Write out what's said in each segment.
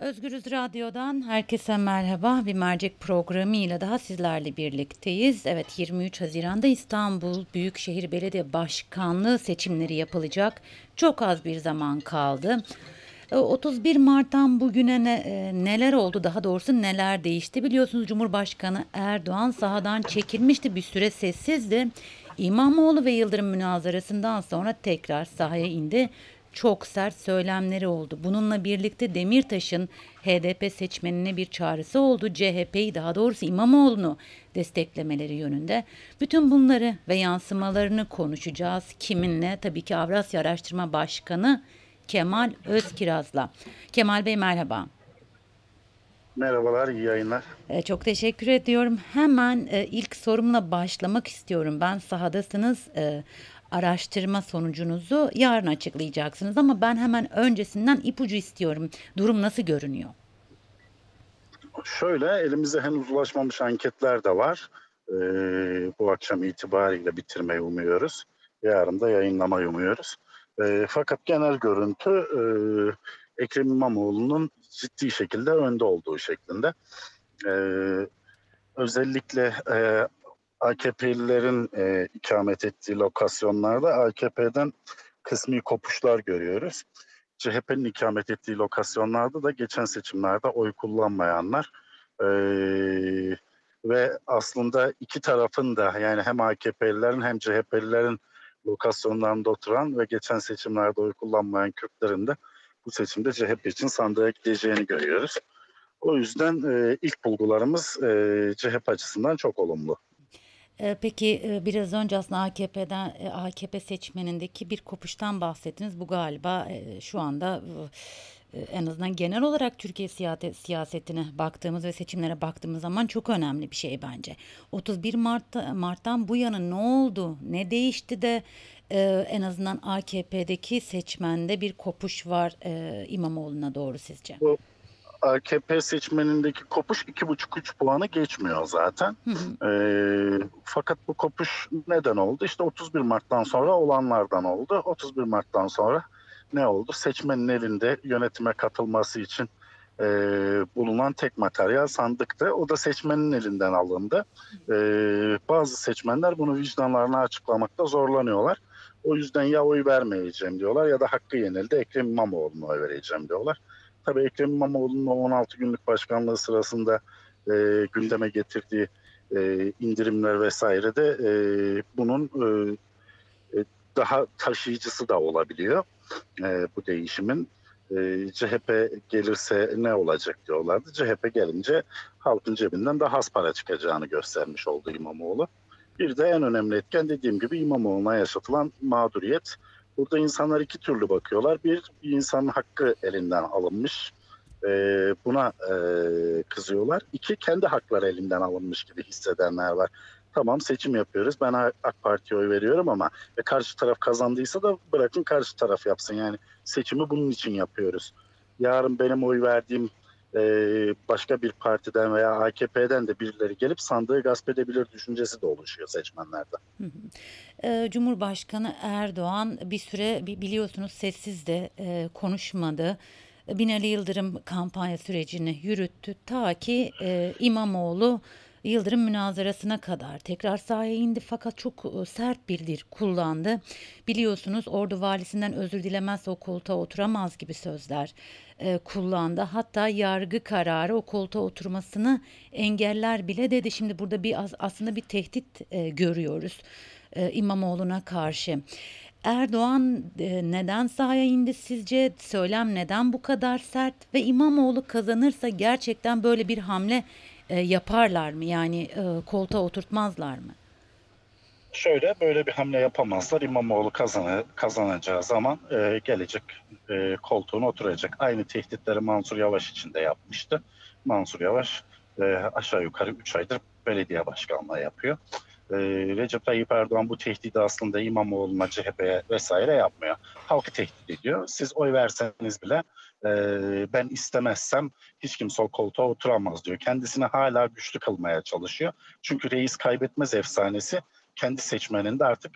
Özgürüz Radyo'dan herkese merhaba. Bir mercek programıyla daha sizlerle birlikteyiz. Evet 23 Haziran'da İstanbul Büyükşehir Belediye Başkanlığı seçimleri yapılacak. Çok az bir zaman kaldı. E, 31 Mart'tan bugüne ne- e, neler oldu daha doğrusu neler değişti biliyorsunuz Cumhurbaşkanı Erdoğan sahadan çekilmişti bir süre sessizdi. İmamoğlu ve Yıldırım münazarasından sonra tekrar sahaya indi çok sert söylemleri oldu. Bununla birlikte Demirtaş'ın HDP seçmenine bir çağrısı oldu. CHP'yi daha doğrusu İmamoğlu'nu desteklemeleri yönünde. Bütün bunları ve yansımalarını konuşacağız. Kiminle? Tabii ki Avrasya Araştırma Başkanı Kemal Özkiraz'la. Kemal Bey merhaba. Merhabalar, iyi yayınlar. Ee, Çok teşekkür ediyorum. Hemen e, ilk sorumla başlamak istiyorum. Ben sahadasınız. e, araştırma sonucunuzu yarın açıklayacaksınız ama ben hemen öncesinden ipucu istiyorum. Durum nasıl görünüyor? Şöyle, elimize henüz ulaşmamış anketler de var. Ee, bu akşam itibariyle bitirmeyi umuyoruz. Yarın da yayınlamayı umuyoruz. Ee, fakat genel görüntü e, Ekrem İmamoğlu'nun ciddi şekilde önde olduğu şeklinde. Ee, özellikle e, AKP'lilerin e, ikamet ettiği lokasyonlarda AKP'den kısmi kopuşlar görüyoruz. CHP'nin ikamet ettiği lokasyonlarda da geçen seçimlerde oy kullanmayanlar eee, ve aslında iki tarafın da yani hem AKP'lilerin hem CHP'lilerin lokasyonlarında oturan ve geçen seçimlerde oy kullanmayan Kürtlerin de bu seçimde CHP için sandığa gideceğini görüyoruz. O yüzden eee, ilk bulgularımız eee, CHP açısından çok olumlu. Ee, Peki e, biraz önce aslında AKP'den e, AKP seçmenindeki bir kopuştan bahsettiniz. Bu galiba e, şu anda en azından genel olarak Türkiye siyasetine baktığımız ve seçimlere baktığımız zaman çok önemli bir şey bence. 31 Mart'ta, Mart'tan bu yana ne oldu? Ne değişti de en azından AKP'deki seçmende bir kopuş var İmamoğlu'na doğru sizce? Bu AKP seçmenindeki kopuş 2,5-3 puanı geçmiyor zaten. Hı hı. Ee, fakat bu kopuş neden oldu? İşte 31 Mart'tan sonra olanlardan oldu. 31 Mart'tan sonra ne oldu? Seçmenin elinde yönetime katılması için e, bulunan tek materyal sandıktı. O da seçmenin elinden alındı. E, bazı seçmenler bunu vicdanlarına açıklamakta zorlanıyorlar. O yüzden ya oy vermeyeceğim diyorlar ya da hakkı yenildi Ekrem İmamoğlu'na oy vereceğim diyorlar. Tabii Ekrem İmamoğlu'nun o 16 günlük başkanlığı sırasında e, gündeme getirdiği e, indirimler vesaire de e, bunun e, e, daha taşıyıcısı da olabiliyor e, bu değişimin. E, CHP gelirse ne olacak diyorlardı. CHP gelince halkın cebinden daha az para çıkacağını göstermiş oldu İmamoğlu. Bir de en önemli etken dediğim gibi İmamoğlu'na yaşatılan mağduriyet. Burada insanlar iki türlü bakıyorlar. Bir, bir insanın hakkı elinden alınmış. E, buna e, kızıyorlar. İki, kendi hakları elinden alınmış gibi hissedenler var. Tamam seçim yapıyoruz. Ben AK Parti'ye oy veriyorum ama e, karşı taraf kazandıysa da bırakın karşı taraf yapsın. Yani seçimi bunun için yapıyoruz. Yarın benim oy verdiğim e, başka bir partiden veya AKP'den de birileri gelip sandığı gasp edebilir düşüncesi de oluşuyor seçmenlerde. Ee, Cumhurbaşkanı Erdoğan bir süre bi- biliyorsunuz sessiz de e, konuşmadı. Binali Yıldırım kampanya sürecini yürüttü ta ki e, İmamoğlu Yıldırım münazarasına kadar tekrar sahaya indi fakat çok e, sert bir dil kullandı. Biliyorsunuz Ordu valisinden özür dilemezse o koltuğa oturamaz gibi sözler e, kullandı. Hatta yargı kararı o koltuğa oturmasını engeller bile dedi. Şimdi burada bir aslında bir tehdit e, görüyoruz e, İmamoğlu'na karşı. Erdoğan e, neden sahaya indi sizce? Söylem neden bu kadar sert? Ve İmamoğlu kazanırsa gerçekten böyle bir hamle e, yaparlar mı? Yani e, koltuğa oturtmazlar mı? Şöyle böyle bir hamle yapamazlar. İmamoğlu kazanı, kazanacağı zaman e, gelecek e, koltuğuna oturacak. Aynı tehditleri Mansur Yavaş için de yapmıştı. Mansur Yavaş e, aşağı yukarı 3 aydır belediye başkanlığı yapıyor. E, Recep Tayyip Erdoğan bu tehdidi aslında İmamoğlu'na, CHP'ye vesaire yapmıyor. Halkı tehdit ediyor. Siz oy verseniz bile e, ben istemezsem hiç kimse o koltuğa oturamaz diyor. Kendisini hala güçlü kılmaya çalışıyor. Çünkü reis kaybetmez efsanesi kendi seçmeninde artık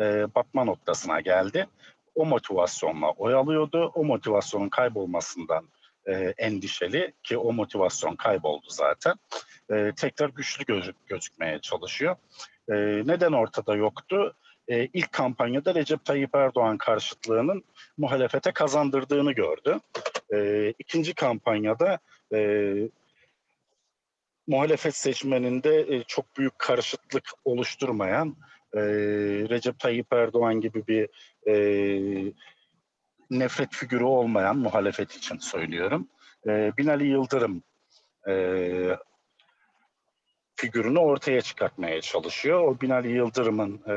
e, batma noktasına geldi. O motivasyonla oy alıyordu. O motivasyonun kaybolmasından e, endişeli ki o motivasyon kayboldu zaten. E, tekrar güçlü gözük, gözükmeye çalışıyor. E, neden ortada yoktu? E, ilk kampanyada Recep Tayyip Erdoğan karşıtlığının muhalefete kazandırdığını gördü. E, ikinci kampanyada e, muhalefet seçmeninde e, çok büyük karışıklık oluşturmayan e, Recep Tayyip Erdoğan gibi bir e, nefret figürü olmayan muhalefet için söylüyorum. E, Binali Yıldırım e, figürünü ortaya çıkartmaya çalışıyor. O Binali Yıldırım'ın e,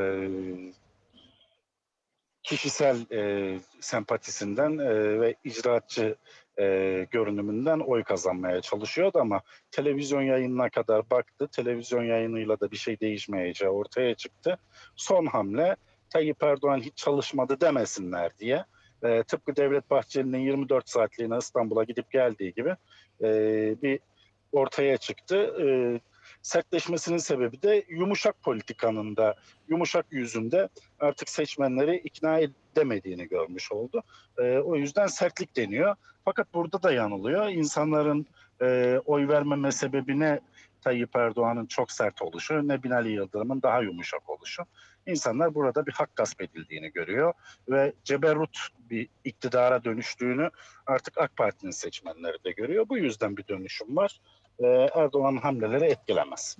kişisel e, sempatisinden e, ve icraatçı e, görünümünden oy kazanmaya çalışıyordu ama televizyon yayınına kadar baktı. Televizyon yayınıyla da bir şey değişmeyeceği ortaya çıktı. Son hamle Tayyip Erdoğan hiç çalışmadı demesinler diye e, tıpkı Devlet Bahçeli'nin 24 saatliğine İstanbul'a gidip geldiği gibi e, bir ortaya çıktı. E, sertleşmesinin sebebi de yumuşak politikanın da yumuşak yüzünde artık seçmenleri ikna edemediğini görmüş oldu. E, o yüzden sertlik deniyor. Fakat burada da yanılıyor. İnsanların e, oy vermeme sebebi ne Tayyip Erdoğan'ın çok sert oluşu ne Binali Yıldırım'ın daha yumuşak oluşu. İnsanlar burada bir hak gasp edildiğini görüyor ve ceberrut bir iktidara dönüştüğünü artık AK Parti'nin seçmenleri de görüyor. Bu yüzden bir dönüşüm var. Ee, Erdoğan'ın hamleleri etkilemez.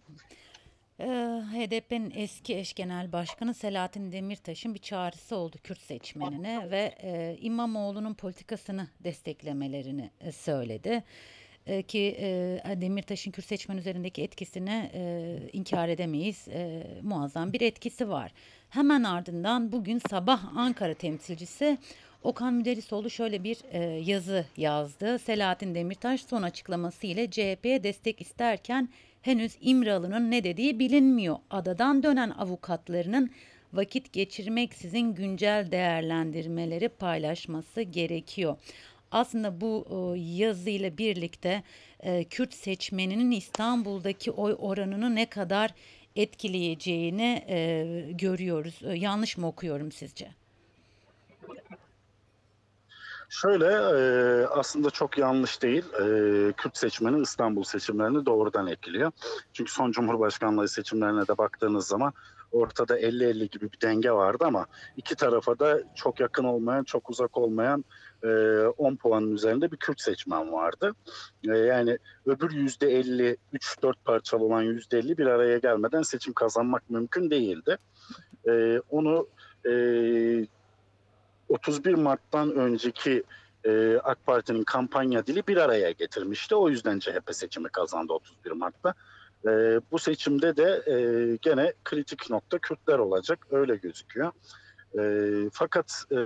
Ee, HDP'nin eski eş genel başkanı Selahattin Demirtaş'ın bir çağrısı oldu Kürt seçmenine ve e, İmamoğlu'nun politikasını desteklemelerini e, söyledi. E, ki e, Demirtaş'ın Kürt seçmen üzerindeki etkisini e, inkar edemeyiz. E, muazzam bir etkisi var. Hemen ardından bugün sabah Ankara temsilcisi Okan Müderrisoğlu şöyle bir e, yazı yazdı. Selahattin Demirtaş son açıklaması ile CHP'ye destek isterken henüz İmralı'nın ne dediği bilinmiyor. Adadan dönen avukatlarının vakit geçirmeksizin güncel değerlendirmeleri paylaşması gerekiyor. Aslında bu e, yazıyla birlikte e, Kürt seçmeninin İstanbul'daki oy oranını ne kadar etkileyeceğini e, görüyoruz. E, yanlış mı okuyorum sizce? Şöyle aslında çok yanlış değil. Kürt seçmeni İstanbul seçimlerini doğrudan etkiliyor. Çünkü son Cumhurbaşkanlığı seçimlerine de baktığınız zaman ortada 50-50 gibi bir denge vardı ama iki tarafa da çok yakın olmayan, çok uzak olmayan e, 10 puanın üzerinde bir Kürt seçmen vardı. E, yani öbür %50, 3-4 parçalı olan %50 bir araya gelmeden seçim kazanmak mümkün değildi. E, onu e, 31 Mart'tan önceki e, AK Parti'nin kampanya dili bir araya getirmişti. O yüzden CHP seçimi kazandı 31 Mart'ta. E, bu seçimde de e, gene kritik nokta Kürtler olacak. Öyle gözüküyor. E, fakat e,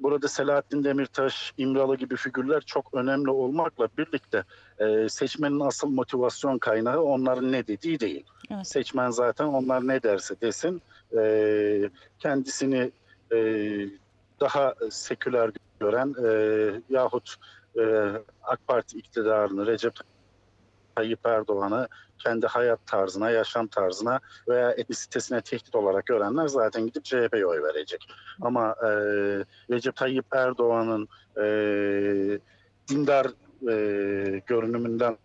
burada Selahattin Demirtaş, İmralı gibi figürler çok önemli olmakla birlikte e, seçmenin asıl motivasyon kaynağı onların ne dediği değil. Evet. Seçmen zaten onlar ne derse desin e, kendisini e, daha seküler gören e, yahut e, AK Parti iktidarını Recep Tayyip Erdoğan'ı kendi hayat tarzına, yaşam tarzına veya etnisitesine tehdit olarak görenler zaten gidip CHP'ye oy verecek. Ama e, Recep Tayyip Erdoğan'ın e, dindar e, görünümünden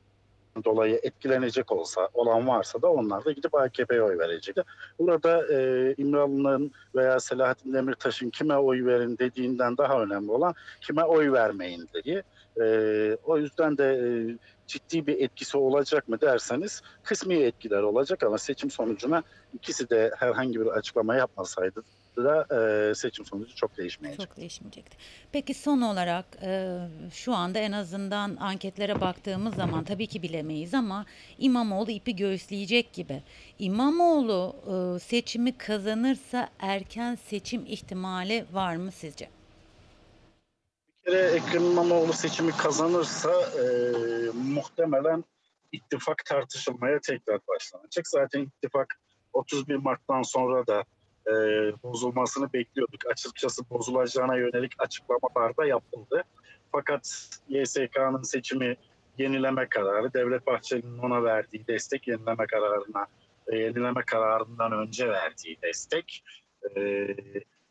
dolayı etkilenecek olsa olan varsa da onlar da gidip AKP'ye oy verecekti. Burada e, İmralı'nın veya Selahattin Demirtaş'ın kime oy verin dediğinden daha önemli olan kime oy vermeyin dediği. E, o yüzden de e, ciddi bir etkisi olacak mı derseniz kısmi etkiler olacak ama seçim sonucuna ikisi de herhangi bir açıklama yapmasaydı da e, seçim sonucu çok değişmeyecek. Çok değişmeyecekti. Peki son olarak e, şu anda en azından anketlere baktığımız zaman tabii ki bilemeyiz ama İmamoğlu ipi göğüsleyecek gibi. İmamoğlu e, seçimi kazanırsa erken seçim ihtimali var mı sizce? Kere Ekrem İmamoğlu seçimi kazanırsa e, muhtemelen ittifak tartışılmaya tekrar başlanacak. Zaten ittifak 31 Mart'tan sonra da e, bozulmasını bekliyorduk. Açıkçası bozulacağına yönelik açıklamalar da yapıldı. Fakat YSK'nın seçimi yenileme kararı, Devlet Bahçeli'nin ona verdiği destek yenileme kararına, e, yenileme kararından önce verdiği destek e,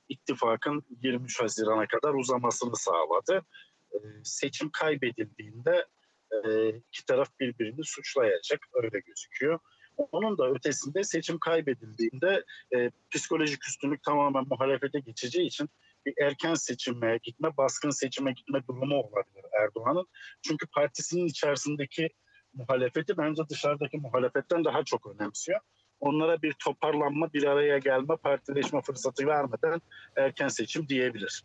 ittifakın 23 Haziran'a kadar uzamasını sağladı. e, seçim kaybedildiğinde e, iki taraf birbirini suçlayacak öyle gözüküyor. Onun da ötesinde seçim kaybedildiğinde e, psikolojik üstünlük tamamen muhalefete geçeceği için bir erken seçime gitme, baskın seçime gitme durumu olabilir Erdoğan'ın. Çünkü partisinin içerisindeki muhalefeti bence dışarıdaki muhalefetten daha çok önemsiyor. Onlara bir toparlanma, bir araya gelme, partileşme fırsatı vermeden erken seçim diyebilir.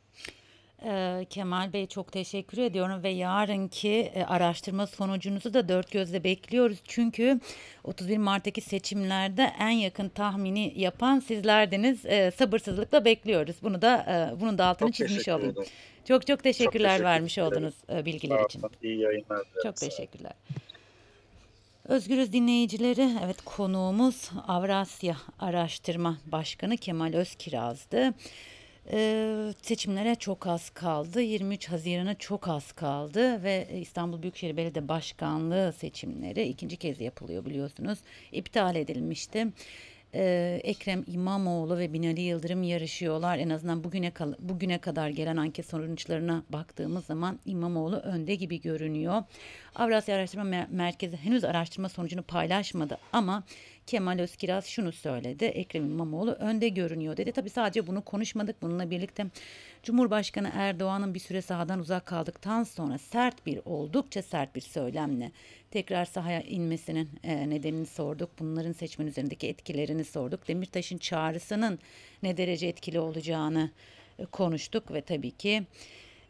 Ee, Kemal Bey çok teşekkür ediyorum ve yarınki e, araştırma sonucunuzu da dört gözle bekliyoruz. Çünkü 31 Mart'taki seçimlerde en yakın tahmini yapan sizlerdiniz. Ee, sabırsızlıkla bekliyoruz. Bunu da e, bunun da altını Çok çizmiş olayım. ederim. Çok çok teşekkürler teşekkür vermiş ederim. olduğunuz e, bilgiler için. İyi yayınlar. Çok teşekkürler. Özgürüz dinleyicileri, evet konuğumuz Avrasya Araştırma Başkanı Kemal Özkiraz'dı. Ee, seçimlere çok az kaldı. 23 Haziran'a çok az kaldı ve İstanbul Büyükşehir Belediye Başkanlığı seçimleri ikinci kez yapılıyor biliyorsunuz. İptal edilmişti. Ee, Ekrem İmamoğlu ve Binali Yıldırım yarışıyorlar. En azından bugüne bugüne kadar gelen anket sonuçlarına baktığımız zaman İmamoğlu önde gibi görünüyor. Avrasya Araştırma Mer- Merkezi henüz araştırma sonucunu paylaşmadı ama Kemal Özkiraz şunu söyledi. Ekrem İmamoğlu önde görünüyor dedi. Tabii sadece bunu konuşmadık. Bununla birlikte Cumhurbaşkanı Erdoğan'ın bir süre sahadan uzak kaldıktan sonra sert bir oldukça sert bir söylemle tekrar sahaya inmesinin e, nedenini sorduk. Bunların seçmen üzerindeki etkilerini sorduk. Demirtaş'ın çağrısının ne derece etkili olacağını e, konuştuk ve tabii ki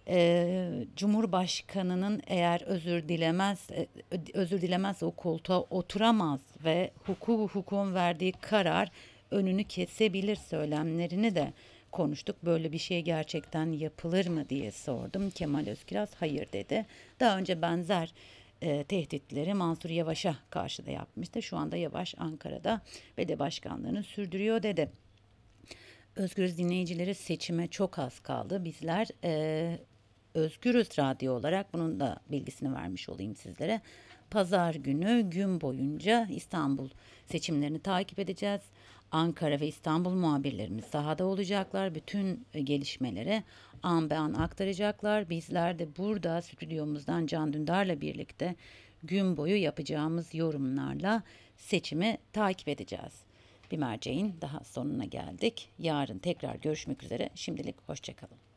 e, Cumhurbaşkanının eğer özür dilemez e, özür dilemezse o koltuğa oturamaz ve hukuk hukukun verdiği karar önünü kesebilir söylemlerini de konuştuk. Böyle bir şey gerçekten yapılır mı diye sordum. Kemal Özkiraz hayır dedi. Daha önce benzer e, tehditleri Mansur Yavaş'a karşı da yapmıştı. Şu anda Yavaş Ankara'da belediye başkanlığını sürdürüyor dedi. Özgürüz dinleyicileri seçime çok az kaldı. Bizler eee Özgürüz Radyo olarak bunun da bilgisini vermiş olayım sizlere. Pazar günü gün boyunca İstanbul seçimlerini takip edeceğiz. Ankara ve İstanbul muhabirlerimiz sahada olacaklar. Bütün e, gelişmeleri an be an aktaracaklar. Bizler de burada stüdyomuzdan Can Dündar'la birlikte gün boyu yapacağımız yorumlarla seçimi takip edeceğiz. Bir merceğin daha sonuna geldik. Yarın tekrar görüşmek üzere. Şimdilik hoşçakalın.